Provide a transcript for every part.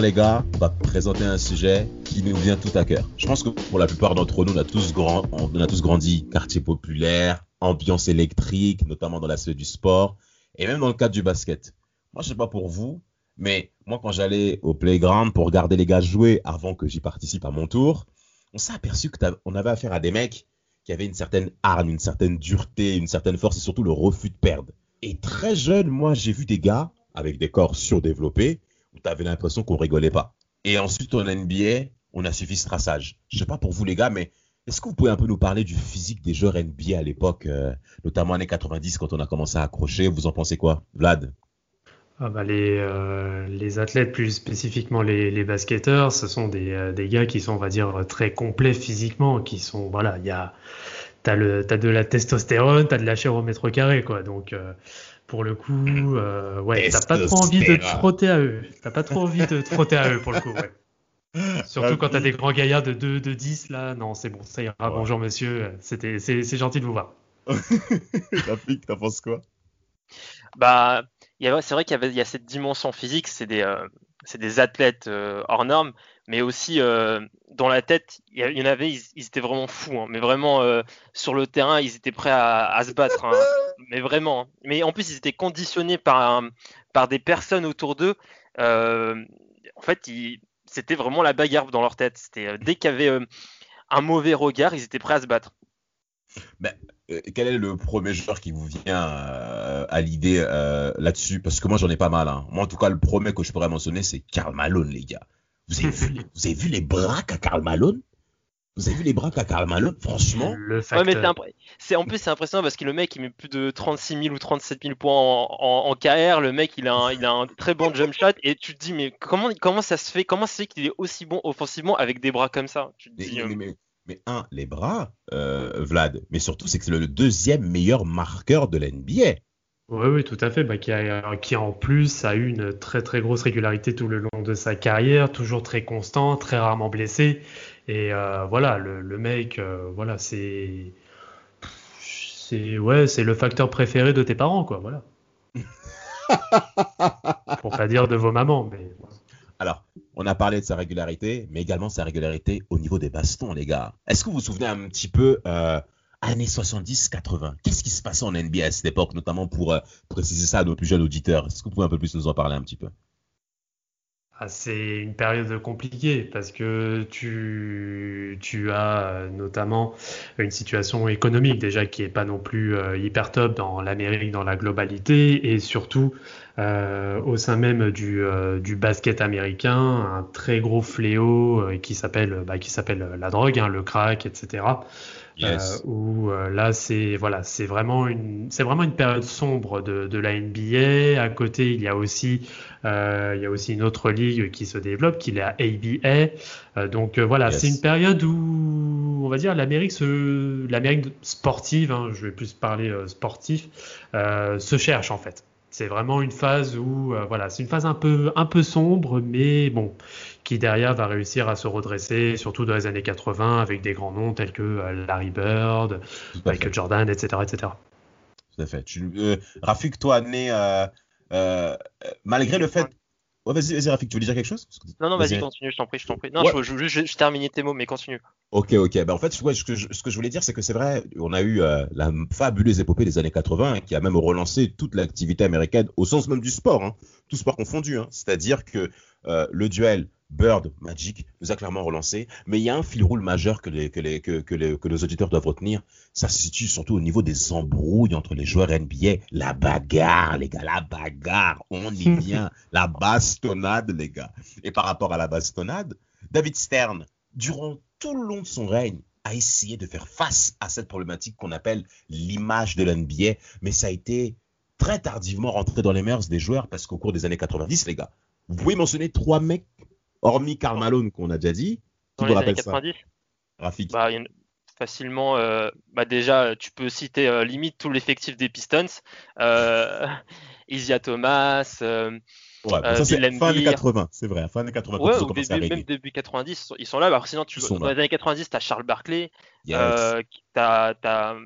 Les gars, on va présenter un sujet qui nous vient tout à cœur. Je pense que pour la plupart d'entre nous, on a tous, grandi quartier populaire, ambiance électrique, notamment dans l'aspect du sport et même dans le cadre du basket. Moi, je sais pas pour vous, mais moi, quand j'allais au playground pour regarder les gars jouer avant que j'y participe à mon tour, on s'est aperçu qu'on avait affaire à des mecs qui avaient une certaine arme, une certaine dureté, une certaine force et surtout le refus de perdre. Et très jeune, moi, j'ai vu des gars avec des corps surdéveloppés tu avais l'impression qu'on rigolait pas. Et ensuite, en NBA, on a suivi ce traçage. Je sais pas pour vous les gars, mais est-ce que vous pouvez un peu nous parler du physique des joueurs NBA à l'époque, euh, notamment années 90 quand on a commencé à accrocher? Vous en pensez quoi, Vlad? Ah bah les, euh, les athlètes, plus spécifiquement les, les basketteurs, ce sont des, euh, des, gars qui sont, on va dire, très complets physiquement, qui sont, voilà, il y a, t'as t'as de la testostérone, t'as de la chair au mètre carré, quoi. Donc, pour le coup, euh, ouais, t'as pas trop envie de te frotter à eux. T'as pas trop envie de te frotter à eux pour le coup, ouais. Surtout quand t'as des grands gaillards de 2, de 10, là, non, c'est bon, ça ira. Bonjour monsieur, c'était, c'est, gentil de vous voir. Rafik, t'en penses quoi? Bah, c'est vrai qu'il y, avait, il y a cette dimension physique, c'est des, euh, c'est des athlètes euh, hors normes, mais aussi euh, dans la tête, il y, en avait, ils, étaient vraiment fous, hein. mais vraiment euh, sur le terrain, ils étaient prêts à, se battre, hein. mais vraiment. Hein. Mais en plus, ils étaient conditionnés par, par des personnes autour d'eux. en fait, c'était vraiment la bagarre dans leur tête. Dès qu'il y avait un mauvais regard, ils étaient prêts à se battre. Ben, quel est le premier joueur qui vous vient à l'idée là-dessus? Parce que moi, j'en ai pas mal. Moi, en tout cas, le premier que je pourrais mentionner, c'est Karl Malone, les gars. Vous avez vu, les, vous avez vu les bras qu'a Karl Malone? Vous avez vu les bras qu'a Karl Malone? Franchement. Le c'est en plus c'est impressionnant parce que le mec il met plus de 36 000 ou 37 000 points en, en, KR. Le mec il a un, il a un très bon jump shot et tu te dis mais comment comment ça se fait? Comment c'est qu'il est aussi bon offensivement avec des bras comme ça? Tu dis, euh, mais, mais, un les bras euh, Vlad, mais surtout c'est que c'est le deuxième meilleur marqueur de l'NBA. Oui, oui, tout à fait. Bah, qui, a, qui en plus a eu une très très grosse régularité tout le long de sa carrière, toujours très constant, très rarement blessé. Et euh, voilà, le, le mec, euh, voilà, c'est c'est ouais, c'est le facteur préféré de tes parents, quoi. Voilà. Pour pas dire de vos mamans, mais. Alors, on a parlé de sa régularité, mais également sa régularité au niveau des bastons, les gars. Est-ce que vous vous souvenez un petit peu euh, années 70-80. Qu'est-ce qui se passait en NBA à cette époque, notamment pour euh, préciser ça à nos plus jeunes auditeurs? Est-ce que vous pouvez un peu plus nous en parler un petit peu? Ah, c'est une période compliquée parce que tu, tu as euh, notamment une situation économique déjà qui est pas non plus euh, hyper top dans l'Amérique, dans la globalité et surtout au sein même du, du basket américain, un très gros fléau qui s'appelle bah, qui s'appelle la drogue, hein, le crack, etc. Yes. Euh, où euh, là c'est voilà c'est vraiment une c'est vraiment une période sombre de, de, la NBA. À côté il y a aussi euh, il y a aussi une autre ligue qui se développe qui est la ABA. Euh, donc euh, voilà c'est une période où on va dire l'Amérique se l'Amérique sportive hein, je vais plus parler sportif se cherche en fait. C'est vraiment une phase où voilà c'est une phase un peu un peu sombre mais bon qui derrière va réussir à se redresser, surtout dans les années 80, avec des grands noms tels que euh, Larry Bird, Michael Jordan, etc., etc. Tout à fait. Tu, euh, Rafik, toi, né, euh, malgré le fait Ouais, vas-y, vas Rafik, tu veux dire quelque chose? Non, non, vas-y, continue, je t'en prie, je t'en prie. Non, je, je, je, je, terminais tes mots, mais continue. Ok, ok. Ben, en fait, ouais, ce, que je, ce que je voulais dire, c'est que c'est vrai, on a eu euh, la fabuleuse épopée des années 80 qui a même relancé toute l'activité américaine au sens même du sport, hein, tout sport confondu. Hein. C'est-à-dire que euh, le duel Bird Magic nous a clairement relancé, mais il y a un fil rouge majeur que les, que les, que, que les, que les auditeurs doivent retenir. Ça se situe surtout au niveau des embrouilles entre les joueurs NBA. La bagarre, les gars, la bagarre. On y vient. la bastonnade, les gars. Et par rapport à la bastonnade, David Stern, durant tout le long de son règne, a essayé de faire face à cette problématique qu'on appelle l'image de l'NBA, mais ça a été très tardivement rentré dans les mœurs des joueurs parce qu'au cours des années 90, les gars, vous pouvez mentionner trois mecs, hormis Karl Malone qu'on a déjà dit, qui vous rappelle ça Rafik. Bah, facilement, euh, bah déjà, tu peux citer euh, limite tout l'effectif des Pistons. Euh, Isia Thomas. Euh, ouais, ça c'est fin des 80, c'est vrai, fin des 80. Ouais, ou début, même début 90, ils sont là. Bah, sinon, tu, dans les années 90, tu as Charles Barkley, yes. tu as, as,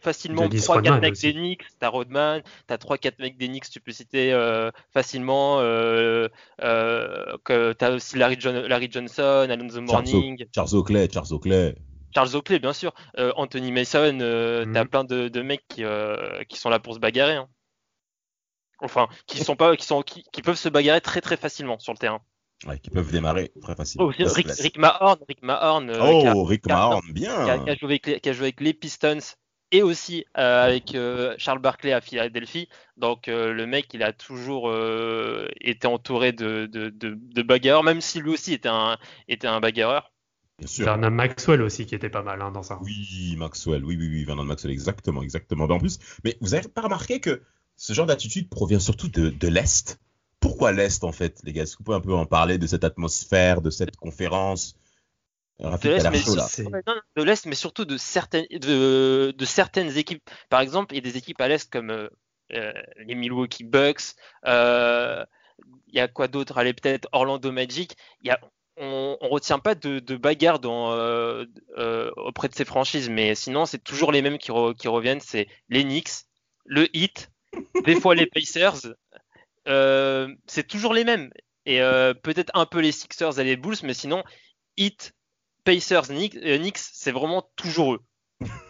facilement 3-4 mecs d'Enix, tu as Rodman, tu as 3-4 mecs d'Enix, tu peux citer euh, facilement. Euh, euh, tu as aussi Larry, John, Larry Johnson, Alonso Morning. Charles Oakley, Charles Oakley. Charles Oakley, bien sûr. Anthony Mason, euh, mm. tu as plein de, de mecs qui, qui, sont là pour se bagarrer. Hein. Enfin, qui sont pas, qui sont, qui, qui, peuvent se bagarrer très très facilement sur le terrain. Ouais, qui peuvent démarrer très facilement. Oh, Rick, Rick, Mahorn, Rick Mahorn. oh, Rick Mahorn, bien. Qui a, qui a, joué avec, qui a joué avec les Pistons et aussi euh, avec euh, Charles Barkley à Philadelphie. Donc euh, le mec, il a toujours été entouré de, de, de, bagarreurs, même si lui aussi était un, était un bagarreur. Bien sûr. Vernon Maxwell aussi qui était pas mal hein, dans ça. Oui, Maxwell, oui, oui, oui, Vernon Maxwell, exactement, exactement. En plus, mais vous avez pas remarqué que ce genre d'attitude provient surtout de, de l'Est? Pourquoi l'Est en fait, les gars? Est-ce que vous pouvez un peu en parler de cette atmosphère, de cette conférence? De l'Est, mais, surtout de certaines, de, de, certaines équipes. Par exemple, il y a des équipes à l'Est comme euh, euh, les Milwaukee Bucks. Euh, il y a quoi d'autre? Allez, peut-être Orlando Magic. Il y a, on, on retient pas de, de bagarre dans, auprès de ces franchises, mais sinon, c'est toujours les mêmes qui, qui reviennent. C'est les Knicks, le Heat, des fois les Pacers. C'est toujours les mêmes. Et peut-être un peu les Sixers et les Bulls, mais sinon, Heat, Pacers, euh, Knicks, c'est vraiment toujours eux.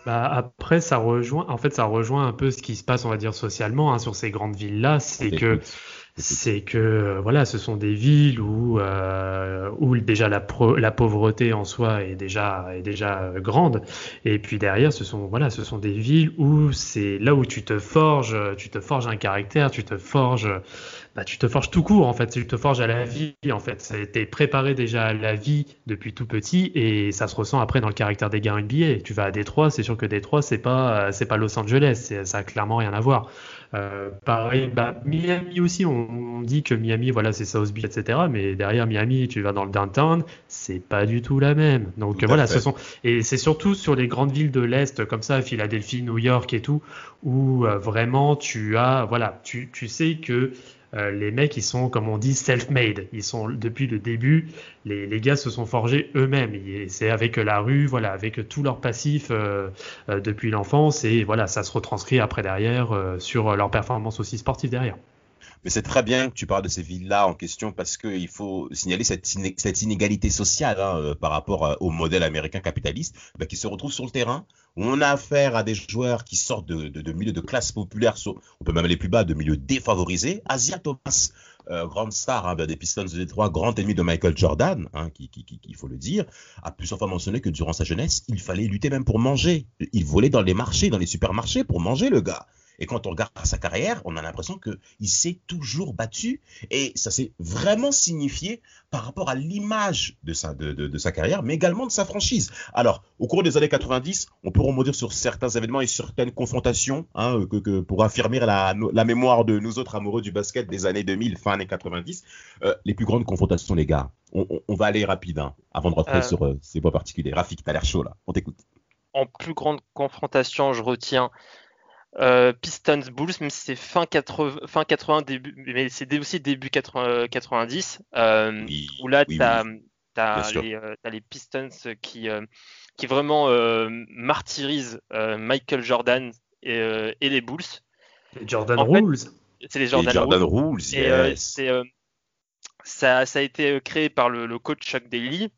Bah après, ça rejoint, en fait, ça rejoint un peu ce qui se passe, on va dire, socialement hein, sur ces grandes villes-là. C'est que c'est que euh, voilà, ce sont des villes où, euh, où déjà la, la pauvreté en soi est déjà, est déjà euh, grande. Et puis derrière, ce sont, voilà, ce sont des villes où c'est là où tu te forges, tu te forges un caractère, tu te forges, bah, tu te forges tout court en fait, tu te forges à la vie en fait. Tu es préparé déjà à la vie depuis tout petit et ça se ressent après dans le caractère des gars NBA. Tu vas à Détroit, c'est sûr que Détroit, c'est pas, c'est pas Los Angeles, ça a clairement rien à voir. Euh, pareil, bah, Miami aussi, on, dit que Miami, voilà, c'est South Beach, etc. Mais derrière Miami, tu vas dans le downtown, c'est pas du tout la même. Donc voilà, ce sont et c'est surtout sur les grandes villes de l'est comme ça, Philadelphie, New York et tout, où euh, vraiment tu as, voilà, tu, tu sais que euh, les mecs, ils sont, comme on dit, self-made. Ils sont, depuis le début, les, les gars se sont forgés eux-mêmes. C'est avec la rue, voilà, avec tout leur passif euh, euh, depuis l'enfance. Et voilà, ça se retranscrit après derrière sur leur performance aussi sportive derrière. Mais c'est très bien que tu parles de ces villes-là en question parce qu'il faut signaler cette, inégalité sociale hein, euh, par rapport euh, au modèle américain capitaliste bah, qui se retrouve sur le terrain où on a affaire à des joueurs qui sortent de milieux de classe populaire, on peut même aller plus bas, de milieux défavorisés. Asia Thomas, euh, grande star hein, des Pistons de Détroit, grand ennemi de Michael Jordan, hein, qui, qui, qui, il faut le dire, a plusieurs fois mentionné que durant sa jeunesse, il fallait lutter même pour manger. Il volait dans les marchés, dans les supermarchés pour manger, le gars. Et quand on regarde sa carrière, on a l'impression qu'il s'est toujours battu. Et ça s'est vraiment signifié par rapport à l'image de sa, de, de, sa carrière, mais également de sa franchise. Alors, au cours des années 90, on peut remonter sur certains événements et certaines confrontations hein, que, que, pour affirmer la, la, mémoire de nous autres amoureux du basket des années 2000, fin années 90. Euh, les plus grandes confrontations, les gars. On, on, va aller rapide hein, avant de rentrer euh. sur euh, ces points particuliers. Rafik, t'as l'air chaud là. On t'écoute. En plus grande confrontation, je retiens euh, Pistons Bulls, même si c'est fin 80, fin 80 début, mais c'est aussi début 80, 90, euh, où là, tu as, euh, les, Pistons qui, qui vraiment martyrisent Michael Jordan et, les Bulls. Les Jordan Rules. C'est les Jordan, Rules. Et ça, ça, a été créé par le, le coach Chuck Daly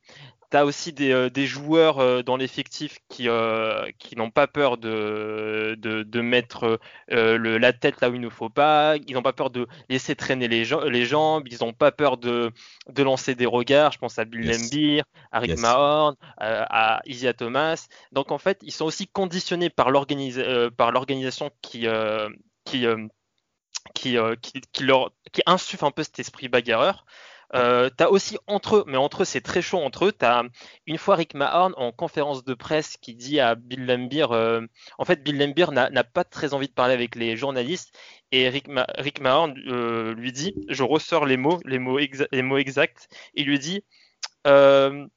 tu as aussi des, euh, des joueurs euh, dans l'effectif qui, euh, qui n'ont pas peur de, de, de mettre le, la tête là où il ne faut pas, ils n'ont pas peur de laisser traîner les, les jambes, ils n'ont pas peur de, de lancer des regards. Je pense à Bill Lambir, à Rick Mahorn, à Isia Thomas. Donc en fait, ils sont aussi conditionnés par l'organisation qui, qui, qui, qui, qui, leur, qui insuffle un peu cet esprit bagarreur Euh, t'as aussi entre eux, mais entre eux c'est très chaud entre eux. T'as une fois Rick Mahorn en conférence de presse qui dit à Bill Lambier, euh, en fait Bill Lambier n'a pas très envie de parler avec les journalistes et Rick, Mahorn euh, lui dit, je ressors les mots, les mots, les mots exacts, il lui dit, il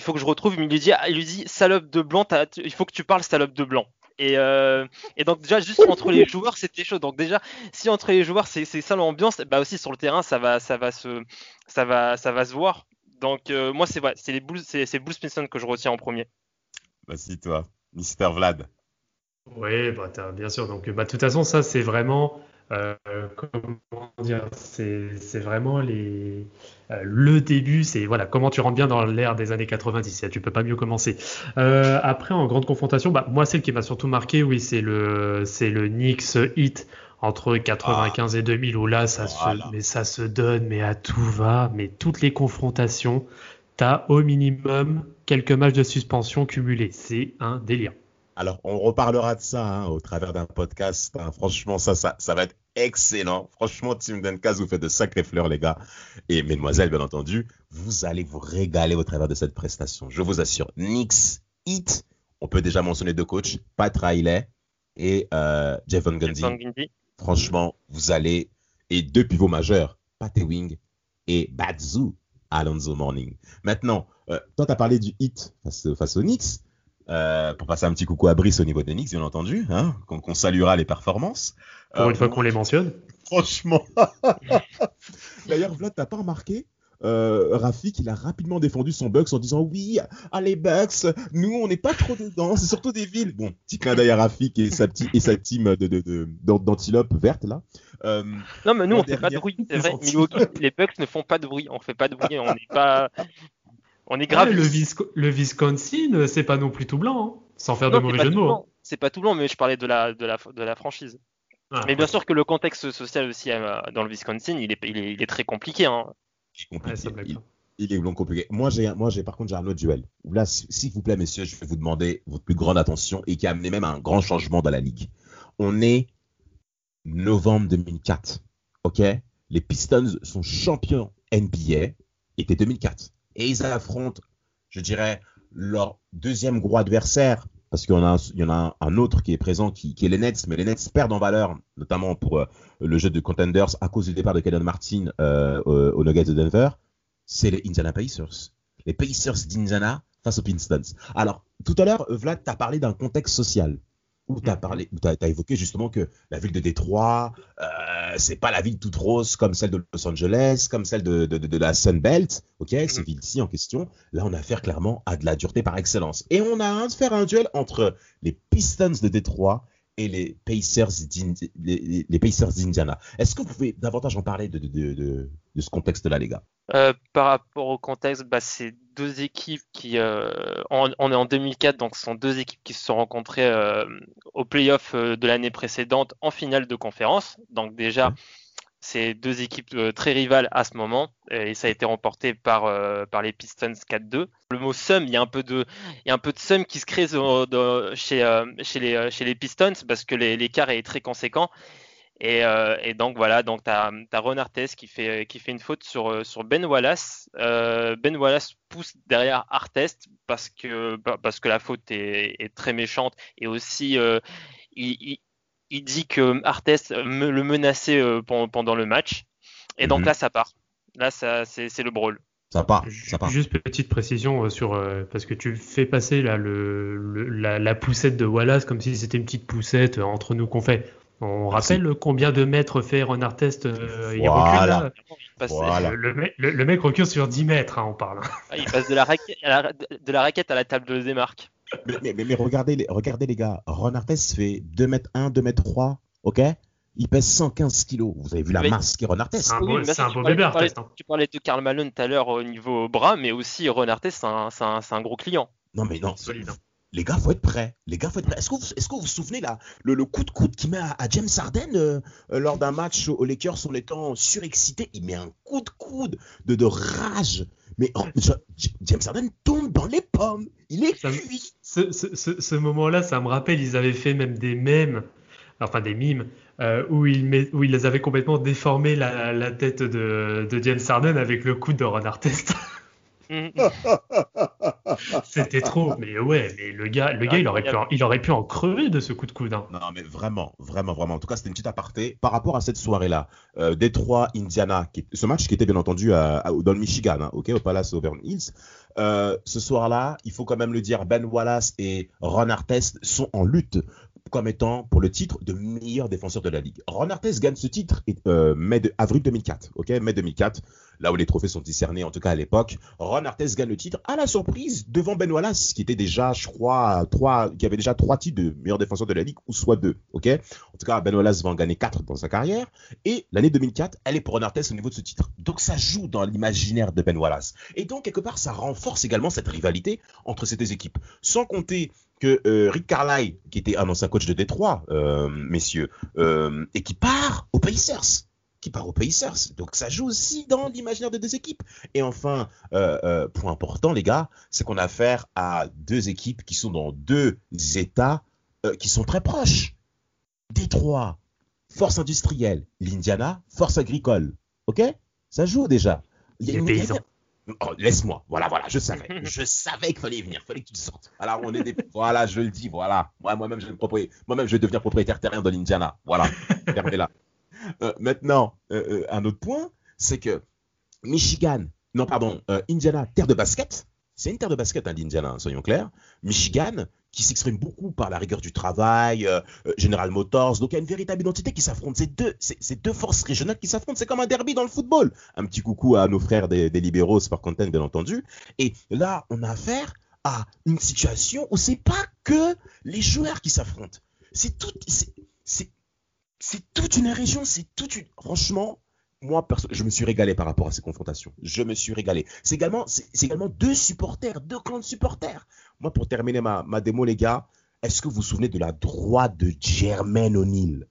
faut que je retrouve, il lui dit, il lui dit salope de blanc, il faut que tu parles salope de blanc. Euh, et, donc déjà juste entre les joueurs c'était chaud. Donc déjà si entre les joueurs c'est ça l'ambiance, bah aussi sur le terrain ça va ça va se ça va ça va se voir. Donc euh, moi c'est c'est les Bulls c'est Bulls que je retiens en premier. Vas-y toi, Mister Vlad. Oui, bah, bien sûr. Donc bah de toute façon ça c'est vraiment euh, comment dire, c'est vraiment les, euh, le début, c'est voilà comment tu rentres bien dans l'ère des années 90. Tu peux pas mieux commencer. Euh, après, en grande confrontation, bah, moi celle qui m'a surtout marqué, oui, c'est le c'est le Knicks hit entre 95 et 2000 où là ça se mais ça se donne mais à tout va, mais toutes les confrontations, t'as au minimum quelques matchs de suspension cumulés. C'est un délire. Alors, on reparlera de ça hein, au travers d'un podcast. Hein. Franchement, ça, ça, ça va être excellent. Franchement, Team Dencast, vous faites de sacrées fleurs, les gars. Et mesdemoiselles, bien entendu, vous allez vous régaler au travers de cette prestation. Je vous assure. Knicks, Hit, on peut déjà mentionner deux coachs, Pat Riley et euh, Jeff Van Gundy. Franchement, vous allez... Et deux pivots majeurs, Pat Ewing et Badzu Alonso Morning. Maintenant, euh, toi, tu as parlé du hit face, face aux Knicks. Euh, pour passer un petit coucou à Brice au niveau de Nix, bien entendu, hein, qu'on saluera les performances. Pour une euh, fois qu'on les mentionne. Franchement. D'ailleurs, Vlad, t'as pas remarqué euh, Rafik, il a rapidement défendu son Bucks en disant oui, allez Bucks, nous on n'est pas trop dedans, c'est surtout des villes. Bon, petit clin d'œil à Rafik et sa, petite, et sa team de, de, d'antilope verte là. Euh, non mais nous on fait pas de bruit, c'est vrai. les Bucks ne font pas de bruit, on fait pas de bruit, on n'est pas, on est grave. le, le, Wisconsin, c'est pas non plus tout blanc, hein, sans faire de mauvais jeu de mots. C'est pas tout blanc, mais je parlais de la, de la, de la franchise. Ah, mais bien sûr que le contexte social aussi euh, dans le Wisconsin, il est, il est, très compliqué. Hein. Il, est compliqué. Moi, j'ai, moi, j'ai par contre, j'ai un autre duel. Là, s'il vous plaît, messieurs, je vais vous demander votre plus grande attention et qui a amené même un grand changement dans la ligue. On est novembre 2004. OK? Les Pistons sont champions NBA. Était 2004 et ils affrontent, je dirais, leur deuxième gros adversaire, parce qu'il y en a, un autre qui est présent, qui, est les Nets, mais les Nets perdent en valeur, notamment pour euh, le jeu de Contenders, à cause du départ de Kenan Martin euh, au, Nuggets de Denver, c'est les Indiana Pacers. Les Pacers d'Indiana face aux Pistons. Alors, tout à l'heure, Vlad, tu as parlé d'un contexte social où tu as parlé, où as, évoqué justement que la ville de Détroit, euh, c'est pas la ville toute rose comme celle de Los Angeles, comme celle de, de, de, la Sunbelt, ok, mm-hmm. ces villes-ci en question. Là, on a affaire clairement à de la dureté par excellence. Et on a à faire un duel entre les Pistons de Détroit et les Pacers d'Indiana. Est-ce que vous pouvez davantage en parler de, de, de, de ce contexte-là, les gars? Euh, Par rapport au contexte, bah, c'est deux équipes qui, euh, on, est en 2004, donc ce sont deux équipes qui se sont rencontrées euh, au playoff euh, de l'année précédente en finale de conférence. Donc déjà, c'est deux équipes très rivales à ce moment et ça a été remporté par, par les Pistons 4-2. Le mot sum, il y a un peu de, il y a un peu de sum qui se crée chez, chez les Pistons parce que l'écart est très conséquent. Et, et, donc voilà, donc tu as, as, Ron Artest qui fait, qui fait une faute sur, sur Ben Wallace. ben Wallace pousse derrière Artest parce que, parce que la faute est, est très méchante et aussi il, il dit que Artest le menaçait euh, pendant le match. Et donc mhm. là, ça part. Là, ça, c'est le brawl. Ça part, ça part. Juste petite précision euh, sur euh, parce que tu fais passer là le, la, poussette de Wallace comme si c'était une petite poussette entre nous qu'on fait. On rappelle combien de mètres fait Ron Artest il voilà. Le, mec recule sur 10 mètres, hein, on parle. Ah, il passe de la, raquette, à la, de la raquette à la table de démarque. Mais, mais, mais, regardez, les, regardez les gars, Ron Artest fait 2 mètres 1, 2 mètres 3, ok? Il pèse 115 kilos. Vous avez vu la masse qu'est Ron Artest. C'est un beau, bébé Artest. Hein. Tu parlais de Karl Malone tout à l'heure au niveau bras, mais aussi Ron Artest, c'est un, un, gros client. Non, mais non. Solide, hein. Les gars, faut être prêts. Les gars, faut être prêts. Est-ce que, vous, est-ce que vous vous souvenez là, le, le coup de coude qu'il met à, James Harden euh, euh, lors d'un match aux Lakers en étant surexcité Il met un coup de coude de, de rage. Mais oh, James Harden tombe dans les pommes. Il est cuit. Ce, ce, ce, moment-là, ça me rappelle, ils avaient fait même des mèmes enfin des mimes, euh, où, il met, où il les avait complètement déformé la, la tête de, de James Harden avec le coup de Ron Artest. C'était trop, mais ouais, mais le gars, le gars, il aurait pu, en, il aurait pu en crever de ce coup de coude. Hein. Non, mais vraiment, vraiment, vraiment. En tout cas, c'était une petite aparté par rapport à cette soirée-là. Euh, Détroit, Indiana, ce match qui était bien entendu dans le Michigan, hein, au Palace Auburn Hills. Euh, ce soir-là, il faut quand même le dire, Ben Wallace et Ron Artest sont en lutte comme étant pour le titre de meilleur défenseur de la ligue. Ron Artest gagne ce titre euh, mai avril 2004, ok, mai 2004, là où les trophées sont discernés, en tout cas à l'époque. Ron Artest gagne le titre à la surprise devant Ben Wallace, qui était déjà, je crois, trois, qui avait déjà trois titres de meilleur défenseur de la ligue, ou soit deux, ok? En tout cas, Ben Wallace va en gagner quatre dans sa carrière, et l'année 2004, elle est pour Ron Artest au niveau de ce titre. Donc ça joue dans l'imaginaire de Ben Wallace. Et donc, quelque part, ça renforce également cette rivalité entre ces deux équipes. Sans compter que euh, Rick Carlisle, qui était un ancien coach de Détroit, euh, messieurs, euh, et qui part aux Pacers, qui part aux Pacers. Donc ça joue aussi dans l'imaginaire des deux équipes. Et enfin, point important, les gars, c'est qu'on a affaire à deux équipes qui sont dans deux États qui sont très proches. Détroit, force industrielle, l'Indiana, force agricole. Ok? Ça joue déjà. Il y a, une, Oh, laisse-moi. Voilà, voilà, je savais. je savais qu'il fallait venir, il fallait que tu te sortes. Alors, on est des... voilà, je le dis, voilà. Moi, moi-même, je vais moi-même, je vais devenir propriétaire terrien de l'Indiana. Voilà. là. Euh, maintenant, euh, euh, un autre point, c'est que Michigan, non, pardon, Indiana, terre de basket. C'est une terre de basket, hein, l'Indiana, hein, soyons clairs. Michigan, qui s'exprime beaucoup par la rigueur du travail, euh, euh, General Motors. Donc il y a une véritable identité qui s'affronte. C'est deux, forces régionales qui s'affrontent. C'est comme un derby dans le football. Un petit coucou à nos frères des, libéraux, par content, bien entendu. Et là, on a affaire à une situation où c'est pas que les joueurs qui s'affrontent. C'est tout, toute une région, c'est. Franchement, moi, je me suis régalé par rapport à ces confrontations. Je me suis régalé. C'est également, c'est également deux supporters, deux clans de supporters. Moi, pour terminer ma, ma démo, les gars, est-ce que vous vous souvenez de la droite de Jermaine O'Neill?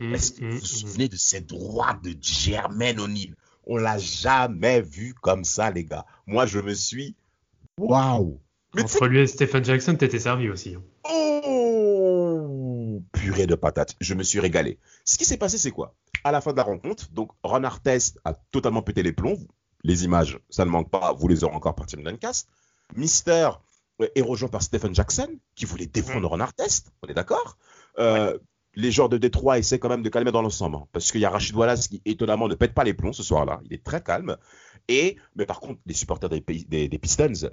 Mmh, Est-ce que vous vous mmh, souvenez de cette droite de Jermaine O'Neill? On l'a jamais vu comme ça, les gars. Moi, je me suis. Waouh Entre lui et Stephen Jackson, t'étais servi aussi. Hein. Purée de patates. Je me suis régalé. Ce qui s'est passé, c'est quoi? À la fin de la rencontre, donc Ron Artest a totalement pété les plombs. Les images, ça ne manque pas, vous les aurez encore partir de Duncast. Mister est rejoint par Stephen Jackson, qui voulait défendre Ron Artest, on est d'accord? Euh, Les joueurs de Détroit essaient quand même de calmer dans l'ensemble, hein, parce qu'il y a Rachid Wallace qui, étonnamment, ne pète pas les plombs ce soir-là. Il est très calme. Et, mais par contre, les supporters des, des, Pistons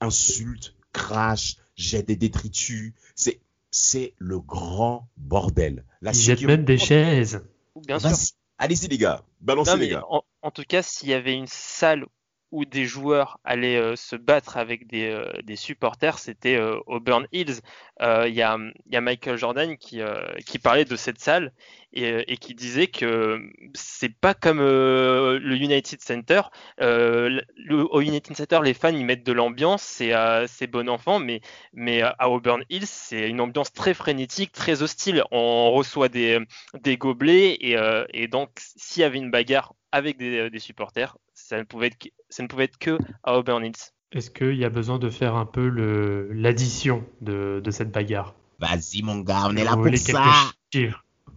insultent, crachent, jettent des détritus. C'est, c'est le grand bordel. La Ils jettent même des chaises. Bien sûr. Allez-y les gars, balancez les gars. En, tout cas, s'il y avait une salle où des joueurs allaient euh, se battre avec des, euh, supporters, c'était euh, Auburn Hills. Il y a, Michael Jordan qui, parlait de cette salle et, qui disait que c'est pas comme le United Center. Au United Center, les fans ils mettent de l'ambiance, c'est bon enfant, mais, à Auburn Hills, c'est une ambiance très frénétique, très hostile. On reçoit des, gobelets et, donc s'il y avait une bagarre avec des supporters, ça ne pouvait être, ça ne pouvait être que à Auburn Hills. Est-ce qu'il y a besoin de faire un peu l'addition de, de, cette bagarre? Vas-y mon gars, on est là pour ça.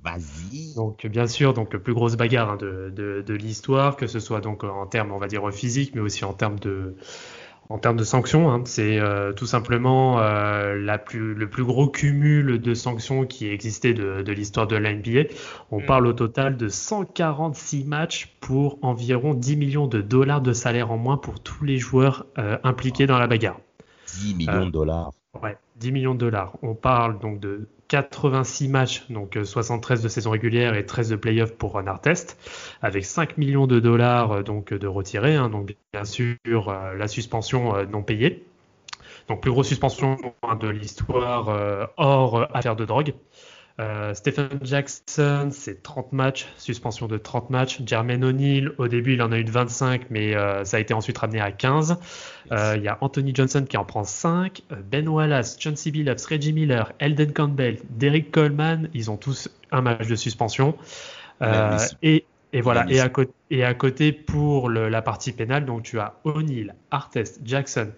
Vas-y. Donc bien sûr, donc plus grosse bagarre hein, de, de, de l'histoire, que ce soit donc en termes, on va dire physique, mais aussi en termes de en termes de sanctions, hein, c'est euh, tout simplement euh, la plus, le plus gros cumul de sanctions qui existait de, de l'histoire de la NBA. On mm. parle au total de 146 matchs pour environ 10 millions de dollars de salaire en moins pour tous les joueurs euh, impliqués dans la bagarre. 10 millions de dollars. Ouais, 10 millions de dollars. On parle donc de 86 matchs, donc 73 euh, de saison régulière et 13 de playoff pour Ron Artest, avec 5 millions de dollars euh, donc de retirés, hein, donc bien sûr euh, la suspension non payée. Donc plus grosse suspension de l'histoire hors affaire de drogue. Euh, Stephen Jackson, c'est 30 matchs, suspension de 30 matchs. Jermaine O'Neill, au début, il en a eu de 25, mais euh, ça a été ensuite ramené à 15. Euh, il y a Anthony Johnson qui en prend 5. Ben Wallace, John C. Billups, Reggie Miller, Elden Campbell, Derek Coleman, ils ont tous un match de suspension. et, et, voilà. Et à, côté, et à côté, pour le, la partie pénale, donc tu as O'Neill, Artest, Jackson,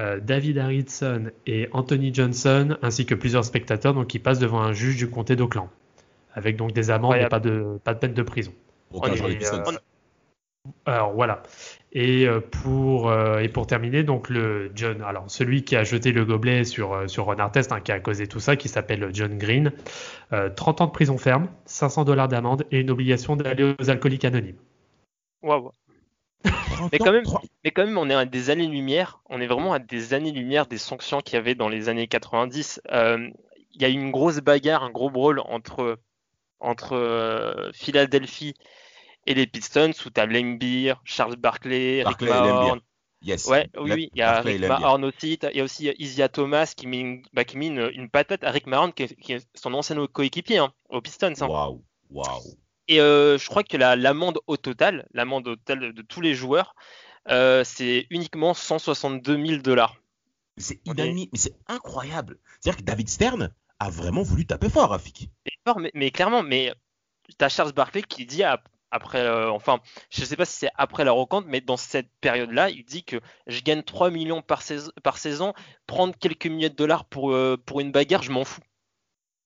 euh, David Harrison et Anthony Johnson, ainsi que plusieurs spectateurs donc, qui passent devant un juge du comté d'Oakland. avec donc des amendes et pas de, pas de peine de prison. Pistons. Alors voilà. Et euh, pour euh, et pour terminer, donc le John, alors celui qui a jeté le gobelet sur euh, sur Ron Artest, hein, qui a causé tout ça, qui s'appelle John Green, 30 ans de prison ferme, 500 dollars d'amende et une obligation d'aller aux alcooliques anonymes. Waouh. Mais quand même, mais quand même, on est à des années-lumière. On est vraiment à des années-lumière des sanctions qu'il y avait dans les années 90. Il y a eu une grosse bagarre, un gros brawl entre entre Philadelphie et les Pistons où tu as Lembeer, Charles Barkley, Rick Mahorn. Yes. Ouais, oui, il y a Rick Mahorn aussi. Il y a aussi Isia Thomas qui met, une, bah, qui met une, patate à Rick Mahorn qui est, son ancien coéquipier hein, aux Pistons. Hein. Waouh, waouh. Et euh, je crois que l'amende au total, l'amende au total de tous les joueurs, euh, c'est uniquement 162 000 dollars. C'est inadmissible, mais c'est incroyable. C'est-à-dire que David Stern a vraiment voulu taper fort, Rafik. Fort, mais, mais, clairement, mais tu as Charles Barkley qui dit à, après, euh, enfin, je ne sais pas si c'est après la rencontre, mais dans cette période-là, il dit que je gagne 3 millions par saison, par saison prendre quelques milliers de dollars pour, euh, pour une bagarre, je m'en fous.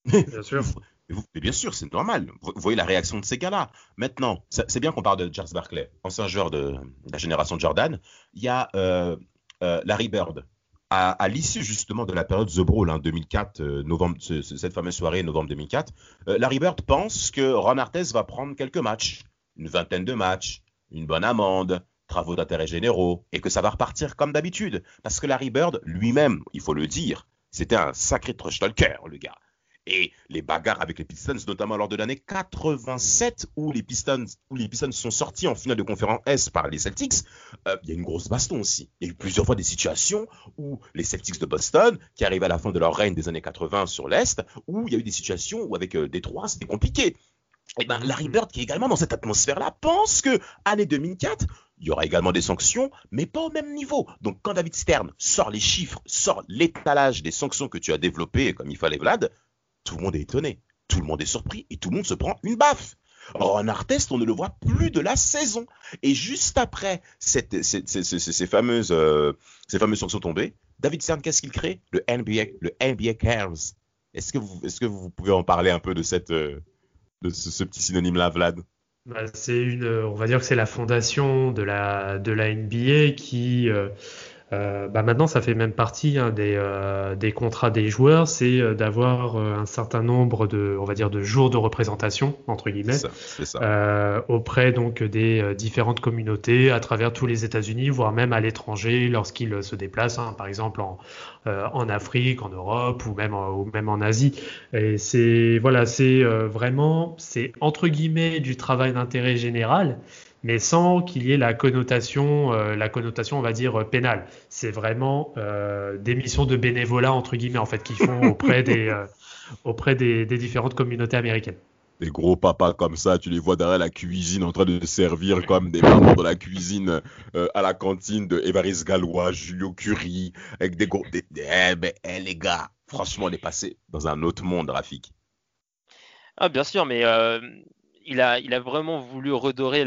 Bien sûr. Mais bien sûr, c'est normal. Vous voyez la réaction de ces gars-là. Maintenant, c'est bien qu'on parle de Charles Barkley, ancien joueur de, la génération Jordan. Il y a euh, Larry Bird. À, l'issue justement de la période The Brawl, hein, 2004, novembre, cette fameuse soirée, novembre 2004, Larry Bird pense que Ron Artest va prendre quelques matchs une vingtaine de matchs, une bonne amende, travaux d'intérêt généraux, et que ça va repartir comme d'habitude. Parce que Larry Bird, lui-même, il faut le dire, c'était un sacré trush-talker, le gars. Et les bagarres avec les Pistons, notamment lors de l'année 87 où les Pistons, où les Pistons sont sortis en finale de conférence S par les Celtics, euh, il y a une grosse baston aussi. Il y a eu plusieurs fois des situations où les Celtics de Boston, qui arrivent à la fin de leur règne des années 80 sur l'Est, où il y a eu des situations où avec euh, Détroit, c'était compliqué. Et eh ben, Larry Bird, qui est également dans cette atmosphère-là, pense que année 2004, il y aura également des sanctions, mais pas au même niveau. Donc, quand David Stern sort les chiffres, sort l'étalage des sanctions que tu as développées, comme il fallait, Vlad, tout le monde est étonné, tout le monde est surpris et tout le monde se prend une baffe. Ron Artest, on ne le voit plus de la saison. Et juste après ces, fameuses, euh, ces fameuses sanctions tombées, David Stern, qu'est-ce qu'il crée? Le NBA, le NBA Cares. Est-ce que, vous, est-ce que vous pouvez en parler un peu de cette, euh, de ce, petit synonyme-là, Vlad? Bah, C'est une, on va dire que c'est la fondation de la, de la NBA qui, euh, euh, bah maintenant, ça fait même partie hein, des, euh, des, contrats des joueurs, c'est euh, d'avoir un certain nombre de, on va dire, de jours de représentation entre guillemets ça, auprès donc des différentes communautés à travers tous les États-Unis, voire même à l'étranger lorsqu'ils se déplacent, hein, par exemple en, en Afrique, en Europe ou même ou même en Asie. Et c'est voilà, c'est vraiment, c'est entre guillemets du travail d'intérêt général mais sans qu'il y ait la connotation, euh, la connotation, on va dire, euh, pénale. C'est vraiment euh, des missions de bénévolat, entre guillemets, en fait, qu'ils font auprès, des, euh, auprès des, des, différentes communautés américaines. Des gros papas comme ça, tu les vois derrière la cuisine en train de servir comme des mamans de la cuisine à la cantine de Évariste Gallois, Julio Curie, avec des gros. Des, eh, ben, eh, les gars, franchement, on est passé dans un autre monde, Rafik. Ah, bien sûr, mais il a, il a vraiment voulu redorer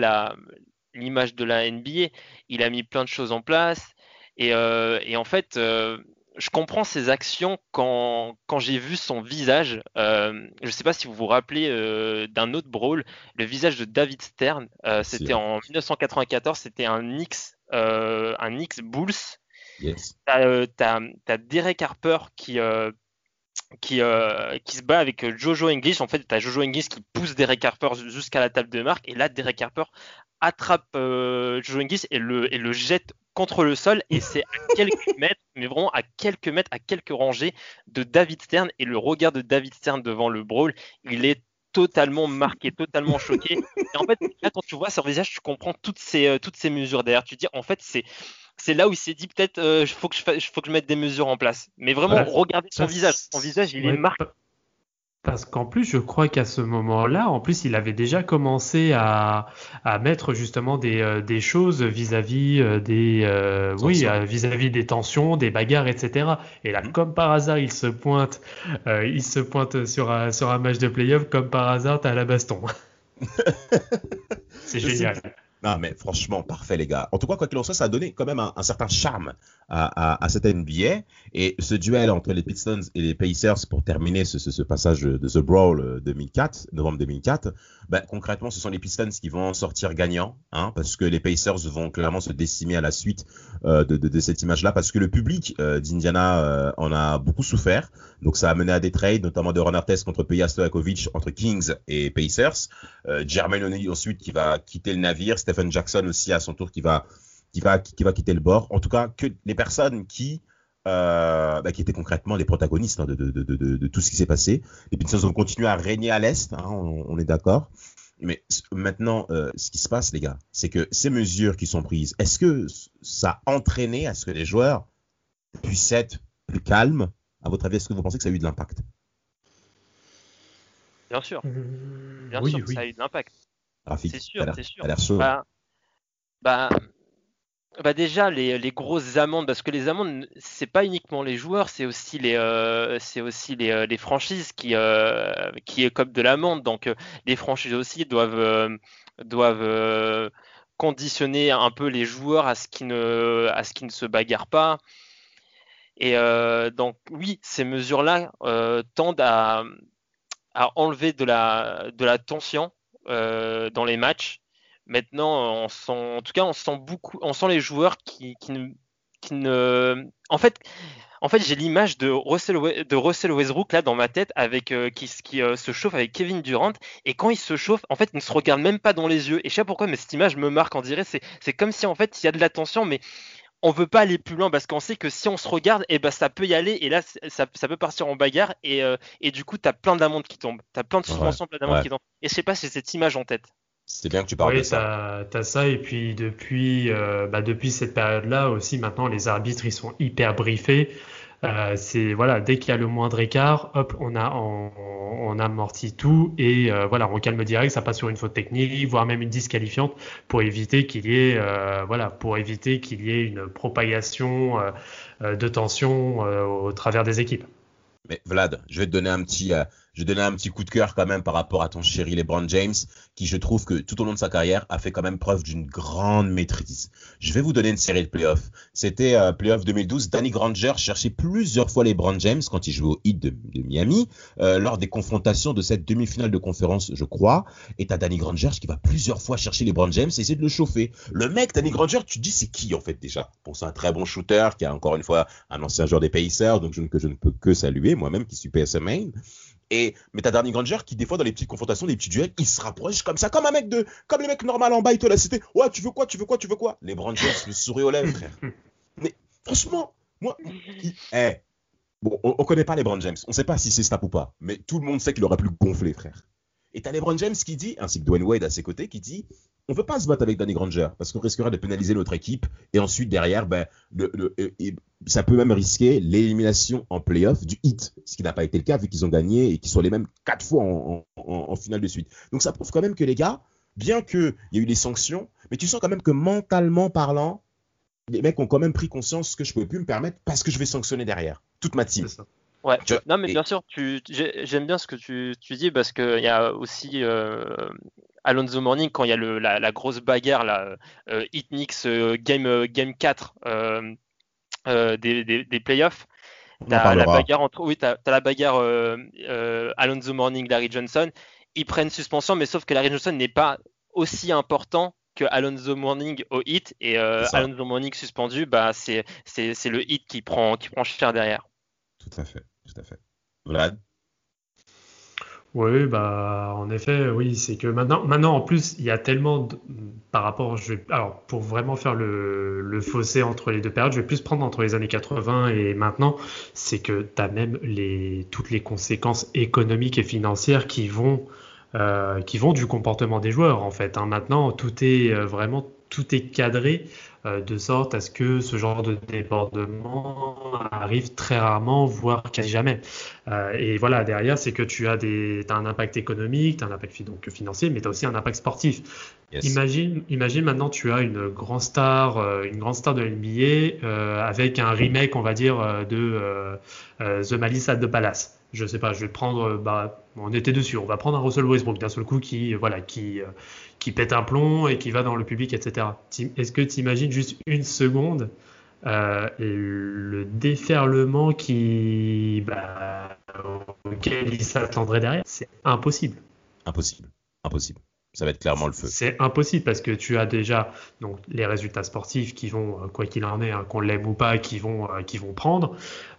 l'image de la NBA. Il a mis plein de choses en place. Et, euh, en fait, euh, je comprends ses actions quand, quand j'ai vu son visage. Euh, je ne sais pas si vous vous rappelez d'un autre brawl, le visage de David Stern. c'était en 1994, c'était un Knicks, un Knicks Bulls. Yes. T'as as, Derek Harper qui, qui, euh, qui se bat avec euh, Jojo English. En fait, tu as Jojo English qui pousse Derek Harper jusqu'à la table de marque. Et là, Derek Harper attrape euh, Jojo English et le, et le jette contre le sol. Et c'est à quelques mètres, mais vraiment à quelques mètres, à quelques rangées de David Stern. Et le regard de David Stern devant le brawl, il est totalement marqué, totalement choqué. Et en fait, là, quand tu vois son visage, tu comprends toutes ces, toutes ces mesures derrière. Tu dis, en fait, c'est c'est là où il s'est dit peut-être il euh, faut que je faut que je mette des mesures en place. Mais vraiment, regardez son visage. Son visage, il est marqué. Parce qu'en plus, je crois qu'à ce moment-là, en plus, il avait déjà commencé à, à mettre justement des, euh, des choses vis-à-vis euh, des, oui, vis-à-vis des tensions, des bagarres, etc. Et là, mm-hmm. comme par hasard, il se pointe, il se pointe sur un, sur un match de playoff, comme par hasard, t'as la baston. C'est génial Non, mais franchement, parfait, les gars. En tout cas, quoi qu'il en soit, ça a donné quand même un, certain charme à, à, cette NBA. Et ce duel entre les Pistons et les Pacers pour terminer ce, ce, passage de The Brawl 2004, novembre 2004, ben, concrètement, ce sont les Pistons qui vont sortir gagnants, hein, parce que les Pacers vont clairement se décimer à la suite euh, de, de, cette image-là, parce que le public euh, d'Indiana euh, en a beaucoup souffert. Donc ça a mené à des trades, notamment de Ron Artest contre Peja Stojakovic entre Kings et Pacers. Euh, Jermaine O'Neal ensuite qui va quitter le navire. Stephen Jackson aussi à son tour qui va, qui va, qui va quitter le bord. En tout cas, que les personnes qui euh, bah, qui étaient concrètement les protagonistes hein, de, de, de, de, tout ce qui s'est passé. Les Pistons ont continué à régner à l'Est, hein, on, on, est d'accord. Mais maintenant, euh, ce qui se passe, les gars, c'est que ces mesures qui sont prises, est-ce que ça a entraîné à ce que les joueurs puissent être plus calmes? À votre avis, est-ce que vous pensez que ça a eu de l'impact? Bien sûr. Mmh, Bien oui, sûr, oui. ça a eu de l'impact. C'est sûr, c'est sûr. Bah, bah, bah, déjà les, les, grosses amendes parce que les amendes c'est pas uniquement les joueurs c'est aussi les euh, c'est aussi les, euh, les, franchises qui euh, qui écopent de l'amende. Donc euh, les franchises aussi doivent euh, doivent conditionner un peu les joueurs à ce qui ne à ce qui ne se bagarrent pas. Et donc oui ces mesures là tendent à à enlever de la de la tension dans les matchs Maintenant, en tout cas, on sent beaucoup, on sent les joueurs qui, ne, qui ne, en fait, en fait, j'ai l'image de Russell, de Russell Westbrook là dans ma tête avec euh, qui, qui euh, se chauffe avec Kevin Durant et quand il se chauffe, en fait, il ne se regarde même pas dans les yeux. Et je sais pas pourquoi, mais cette image me marque. On dirait c'est c'est comme si en fait il y a de la tension, mais on veut pas aller plus loin parce qu'on sait que si on se regarde, et eh ben ça peut y aller et là ça, ça peut partir en bagarre et, euh, et du coup tu as plein d'amendes qui tombent, tu as plein de suspensions, plein d'amendes qui tombent. Et je sais pas si c'est cette image en tête. C'est bien que tu parles oui, de ça. Tu as ça, et puis depuis, euh, bah depuis cette période-là aussi, maintenant, les arbitres, ils sont hyper briefés. Euh, c'est voilà, dès qu'il y a le moindre écart, hop, on a on, on amortit tout et euh, voilà, on calme direct, ça passe sur une faute technique, voire même une disqualifiante pour éviter qu'il y ait euh, pour éviter qu'il y ait une propagation euh, de tension au travers des équipes. Mais Vlad, je vais te donner un petit je donner un petit coup de cœur quand même par rapport à ton chéri LeBron James, qui je trouve que tout au long de sa carrière a fait quand même preuve d'une grande maîtrise. Je vais vous donner une série de playoffs. C'était euh, playoff 2012. Danny Granger cherchait plusieurs fois LeBron James quand il jouait au Heat de, Miami euh, lors des confrontations de cette demi-finale de conférence, je crois. Et t'as Danny Granger qui va plusieurs fois chercher LeBron James et essayer de le chauffer. Le mec, Danny Granger, tu te dis c'est qui en fait déjà? Bon, un très bon shooter qui a encore une fois un ancien joueur des Pacers, donc je, que je ne peux que saluer moi-même qui suis PSMA. Et mais t'as Danny Granger qui des fois dans les petites confrontations, les petits duels, il se rapproche comme ça, comme un mec de, comme les mecs normal en bas, il te la cité. Ouais, tu veux quoi, tu veux quoi, tu veux quoi? Les James, le sourire aux lèvres, frère. Mais franchement, moi, eh, bon, on, on, connaît pas les Brand James, on sait pas si c'est snap ou pas, mais tout le monde sait qu'il aurait pu gonfler, frère. Et t'as LeBron James qui dit, ainsi que Dwayne Wade à ses côtés, qui dit on ne veut pas se battre avec Danny Granger parce qu'on risquerait de pénaliser notre équipe et ensuite derrière, ben, ça peut même risquer l'élimination en playoff du hit, ce qui n'a pas été le cas vu qu'ils ont gagné et qu'ils sont les mêmes quatre fois en, finale de suite. Donc ça prouve quand même que les gars, bien qu'il y ait eu des sanctions, mais tu sens quand même que mentalement parlant, les mecs ont quand même pris conscience que je ne pouvais plus me permettre parce que je vais sanctionner derrière toute ma team. Ouais, non mais bien sûr, tu, j'aime bien ce que tu, tu dis parce qu'il y a aussi euh, Alonso Morning quand il y a le, la, la, grosse bagarre, la euh, Hitnix euh, game, euh, game 4 euh, des, des, des, playoffs. T'as la bagarre entre, oui, t'as as la bagarre Alonso Morning, Larry Johnson. Ils prennent suspension, mais sauf que Larry Johnson n'est pas aussi important que Alonso Morning au hit et Alonso Morning suspendu, bah c'est c'est le hit qui prend qui prend cher derrière. Tout à fait tout à fait. Vlad? Oui, bah, en effet, oui, c'est que maintenant, maintenant, en plus, il y a tellement de, par rapport, alors, pour vraiment faire le, le, fossé entre les deux périodes, je vais plus prendre entre les années 80 et maintenant, c'est que tu as même les, toutes les conséquences économiques et financières qui vont, euh, qui vont du comportement des joueurs, en fait. Hein. Maintenant, tout est euh, vraiment, tout est cadré euh, de sorte à ce que ce genre de débordement arrive très rarement, voire quasi jamais. Euh, et voilà, derrière, c'est que tu as, des, as un impact économique, tu as un impact donc, financier, mais tu as aussi un impact sportif. Yes. Imagine, imagine maintenant, tu as une grande star, euh, une grande star de l'NBA avec un remake, on va dire, de The Malice at the Palace je sais pas, je vais prendre, bah, on était dessus, on va prendre un Russell Westbrook d'un seul coup qui, voilà, qui, qui pète un plomb et qui va dans le public, etc. Est-ce que tu imagines juste une seconde euh, le déferlement qui, bah, auquel il s'attendrait derrière? C'est impossible. Impossible. Impossible ça va être clairement le feu. C'est impossible parce que tu as déjà donc les résultats sportifs qui vont, euh, quoi qu'il en est, hein, qu'on l'aime ou pas, qui vont, euh, qui vont prendre.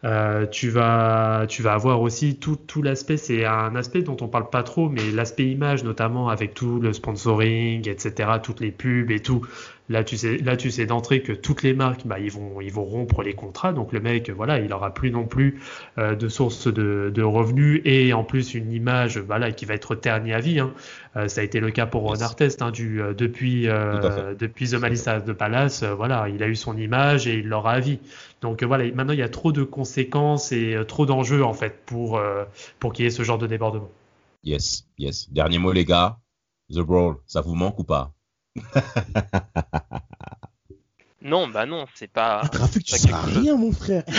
Euh, tu vas, tu vas avoir aussi tout, tout l'aspect. C'est un aspect dont on parle pas trop, mais l'aspect image, notamment avec tout le sponsoring, etc., toutes les pubs et tout. Là, tu sais, là, tu sais d'entrée que toutes les marques, bah, ils vont, ils vont rompre les contrats. Donc le mec, voilà, il aura plus non plus euh, de source de, de, revenus et en plus une image, voilà, qui va être ternie à vie. Hein. Euh, ça a été le cas pour Ron Artest hein, du, depuis, depuis The Malice de Palace. voilà, il a eu son image et il l'aura à vie. Donc voilà, maintenant il y a trop de conséquences et trop d'enjeux en fait pour, pour qu'il y ait ce genre de débordement. Yes, yes. Dernier mot les gars. The Brawl, ça vous manque ou pas? Non, bah non, c'est pas. Le trafic, tu sais rien, mon frère.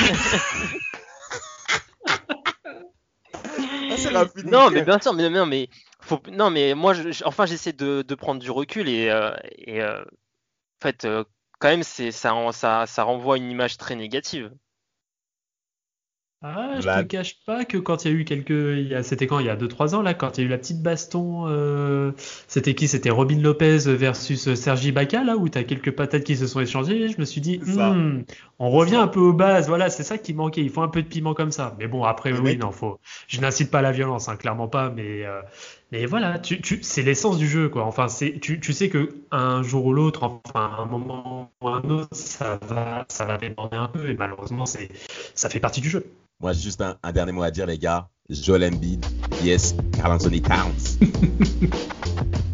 Ah, non, mais bien sûr, mais non, mais faut, non, mais moi, je, enfin, j'essaie de, de, prendre du recul et, euh, et euh, en fait, euh, quand même, c'est ça, ça, ça renvoie une image très négative. Ah, je te cache pas que quand il y a eu quelques, c'était quand il y a 2-3 ans là, quand il y a eu la petite baston, euh, c'était qui? C'était Robin Lopez versus Sergi Baca là, où t'as quelques patates qui se sont échangées. Je me suis dit, hmm, on revient un peu aux bases. Voilà, c'est ça qui manquait. Il faut un peu de piment comme ça. Mais bon, après oui, non, faut. Je n'incite pas à la violence, hein, clairement pas. Mais euh, mais voilà, tu, tu, c'est l'essence du jeu, quoi. Enfin, c'est, tu, tu sais que un jour ou l'autre, enfin, un moment ou un autre, ça va, ça va déborder un peu, et malheureusement, c'est, ça fait partie du jeu. Moi, j'ai juste un, dernier mot à dire, les gars. Joel Embiid, yes, Carl Anthony counts.